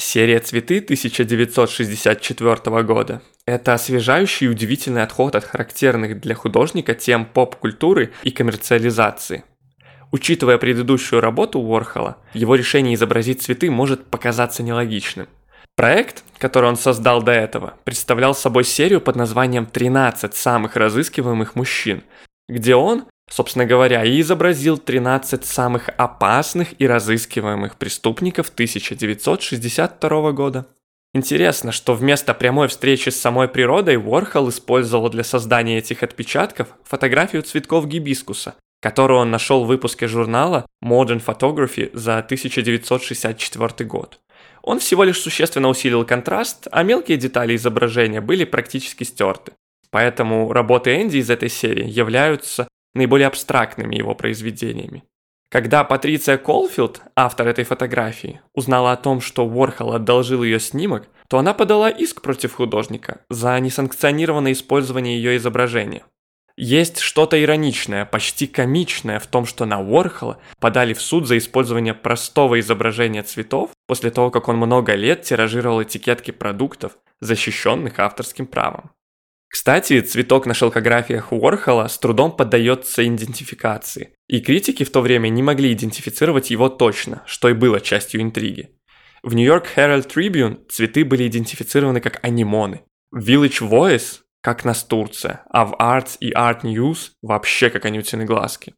Серия «Цветы» 1964 года – это освежающий и удивительный отход от характерных для художника тем поп-культуры и коммерциализации. Учитывая предыдущую работу Уорхола, его решение изобразить цветы может показаться нелогичным. Проект, который он создал до этого, представлял собой серию под названием «13 самых разыскиваемых мужчин», где он, собственно говоря, и изобразил 13 самых опасных и разыскиваемых преступников 1962 года. Интересно, что вместо прямой встречи с самой природой Уорхол использовал для создания этих отпечатков фотографию цветков гибискуса, которую он нашел в выпуске журнала Modern Photography за 1964 год. Он всего лишь существенно усилил контраст, а мелкие детали изображения были практически стерты. Поэтому работы Энди из этой серии являются наиболее абстрактными его произведениями. Когда Патриция Колфилд, автор этой фотографии, узнала о том, что Уорхол одолжил ее снимок, то она подала иск против художника за несанкционированное использование ее изображения. Есть что-то ироничное, почти комичное в том, что на Уорхола подали в суд за использование простого изображения цветов после того, как он много лет тиражировал этикетки продуктов, защищенных авторским правом. Кстати, цветок на шелкографиях Уорхола с трудом поддается идентификации, и критики в то время не могли идентифицировать его точно, что и было частью интриги. В New York Herald Tribune цветы были идентифицированы как анимоны, в Village Voice – как нас Турция, а в Arts и Art News вообще как анютины глазки.